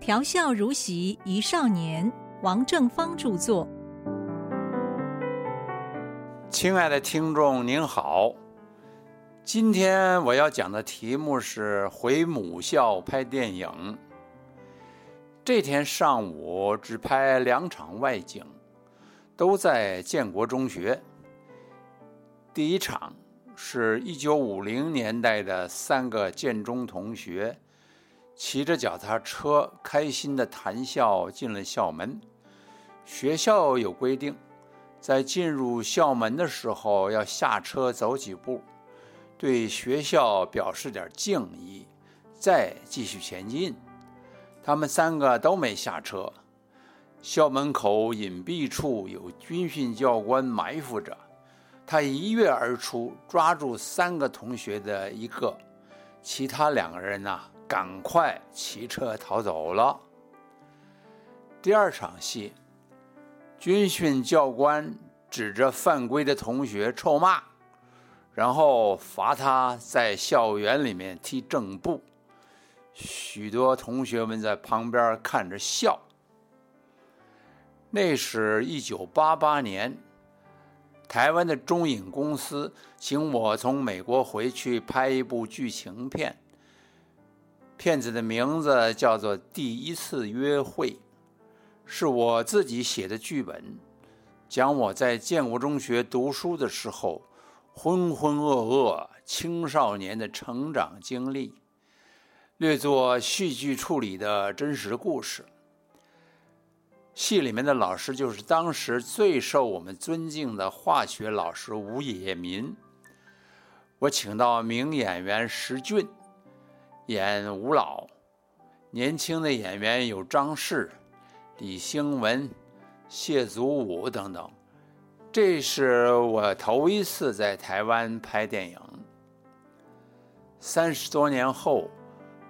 调笑如席一少年，王正芳著作。亲爱的听众您好，今天我要讲的题目是回母校拍电影。这天上午只拍两场外景，都在建国中学。第一场是一九五零年代的三个建中同学，骑着脚踏车，开心的谈笑进了校门。学校有规定。在进入校门的时候，要下车走几步，对学校表示点敬意，再继续前进。他们三个都没下车。校门口隐蔽处有军训教官埋伏着，他一跃而出，抓住三个同学的一个，其他两个人呐，赶快骑车逃走了。第二场戏。军训教官指着犯规的同学臭骂，然后罚他在校园里面踢正步。许多同学们在旁边看着笑。那是一九八八年，台湾的中影公司请我从美国回去拍一部剧情片，片子的名字叫做《第一次约会》。是我自己写的剧本，讲我在建国中学读书的时候浑浑噩噩青少年的成长经历，略作戏剧处理的真实故事。戏里面的老师就是当时最受我们尊敬的化学老师吴野民。我请到名演员石俊演吴老，年轻的演员有张氏。李兴文、谢祖武等等，这是我头一次在台湾拍电影。三十多年后，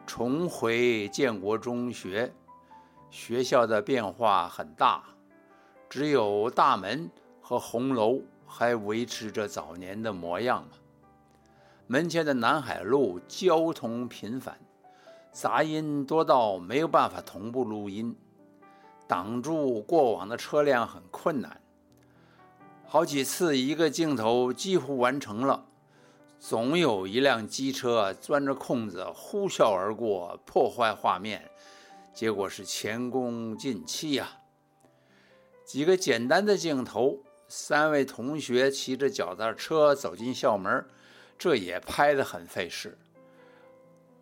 重回建国中学，学校的变化很大，只有大门和红楼还维持着早年的模样门前的南海路交通频繁，杂音多到没有办法同步录音。挡住过往的车辆很困难，好几次一个镜头几乎完成了，总有一辆机车钻着空子呼啸而过，破坏画面，结果是前功尽弃呀。几个简单的镜头，三位同学骑着脚踏车走进校门，这也拍得很费事，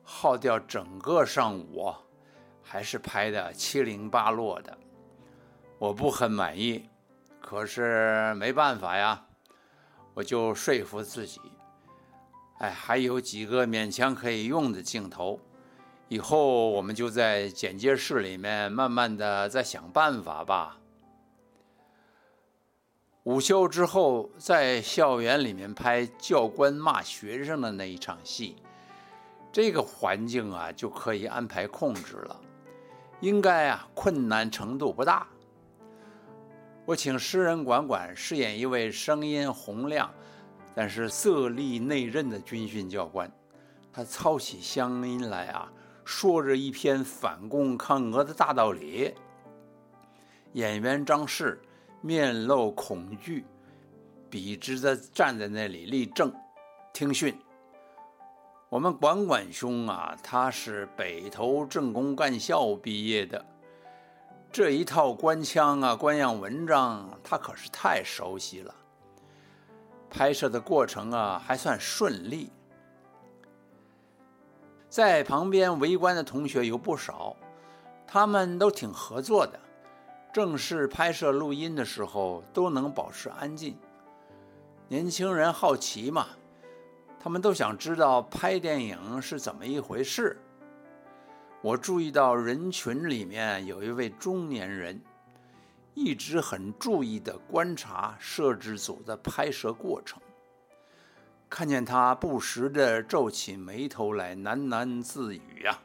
耗掉整个上午。还是拍的七零八落的，我不很满意，可是没办法呀，我就说服自己，哎，还有几个勉强可以用的镜头，以后我们就在剪接室里面慢慢的再想办法吧。午休之后，在校园里面拍教官骂学生的那一场戏，这个环境啊就可以安排控制了。应该啊，困难程度不大。我请诗人管管饰演一位声音洪亮，但是色厉内荏的军训教官。他操起乡音来啊，说着一篇反共抗俄的大道理。演员张氏面露恐惧，笔直的站在那里立正听训。我们管管兄啊，他是北投政工干校毕业的，这一套官腔啊、官样文章，他可是太熟悉了。拍摄的过程啊，还算顺利。在旁边围观的同学有不少，他们都挺合作的。正式拍摄录音的时候，都能保持安静。年轻人好奇嘛。他们都想知道拍电影是怎么一回事。我注意到人群里面有一位中年人，一直很注意地观察摄制组的拍摄过程。看见他不时地皱起眉头来，喃喃自语呀。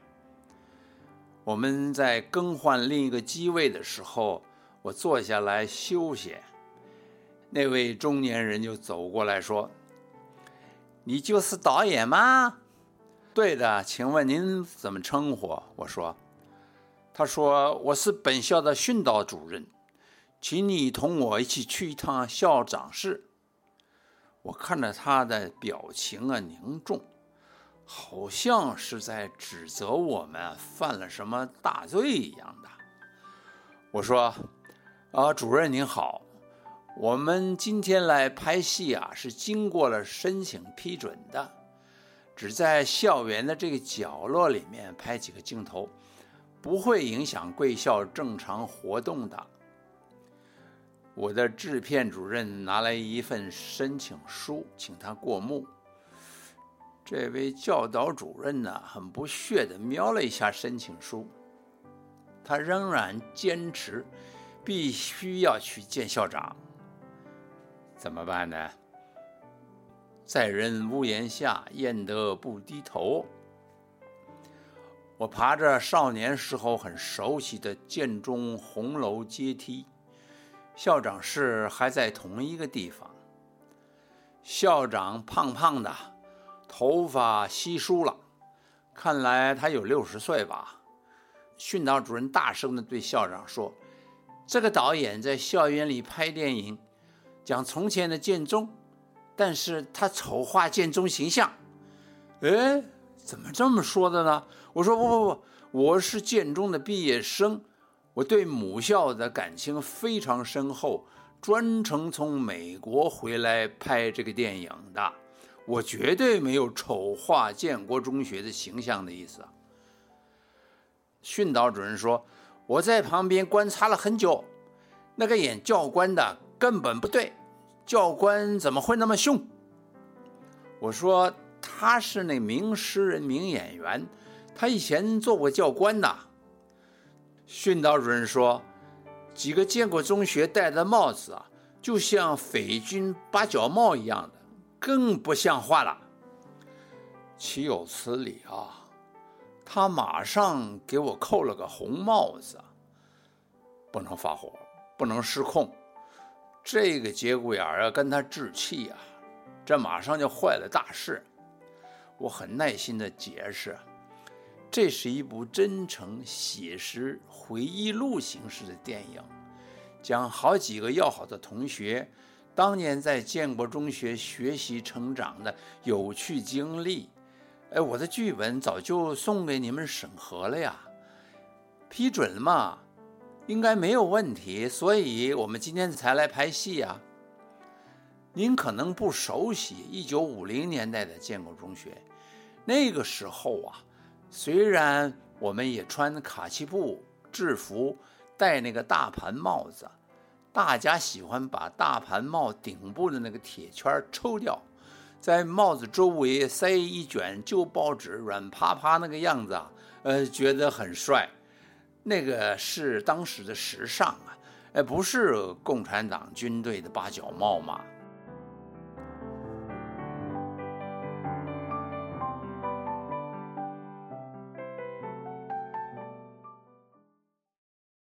我们在更换另一个机位的时候，我坐下来休息，那位中年人就走过来说。你就是导演吗？对的，请问您怎么称呼？我说，他说：“我是本校的训导主任，请你同我一起去一趟校长室。”我看着他的表情啊凝重，好像是在指责我们犯了什么大罪一样的。我说：“啊，主任您好，我们今天来拍戏啊，是经过了申请批准的，只在校园的这个角落里面拍几个镜头。”不会影响贵校正常活动的。我的制片主任拿来一份申请书，请他过目。这位教导主任呢，很不屑地瞄了一下申请书，他仍然坚持必须要去见校长。怎么办呢？在人屋檐下，焉得不低头？我爬着少年时候很熟悉的建中红楼阶梯，校长室还在同一个地方。校长胖胖的，头发稀疏了，看来他有六十岁吧。训导主任大声地对校长说：“这个导演在校园里拍电影，讲从前的建中，但是他丑化建中形象。”哎。怎么这么说的呢？我说不不不，我是建中的毕业生，我对母校的感情非常深厚，专程从美国回来拍这个电影的，我绝对没有丑化建国中学的形象的意思。训导主任说，我在旁边观察了很久，那个演教官的根本不对，教官怎么会那么凶？我说。他是那名诗人、名演员，他以前做过教官的。训导主任说，几个建国中学戴的帽子啊，就像匪军八角帽一样，更不像话了。岂有此理啊！他马上给我扣了个红帽子，不能发火，不能失控。这个节骨眼儿要跟他置气啊，这马上就坏了大事。我很耐心地解释，这是一部真诚写实回忆录形式的电影，讲好几个要好的同学当年在建国中学学习成长的有趣经历。哎，我的剧本早就送给你们审核了呀，批准了嘛，应该没有问题，所以我们今天才来拍戏呀。您可能不熟悉一九五零年代的建国中学。那个时候啊，虽然我们也穿卡其布制服，戴那个大盘帽子，大家喜欢把大盘帽顶部的那个铁圈抽掉，在帽子周围塞一卷旧报纸，软趴趴那个样子啊，呃，觉得很帅。那个是当时的时尚啊，呃，不是共产党军队的八角帽吗。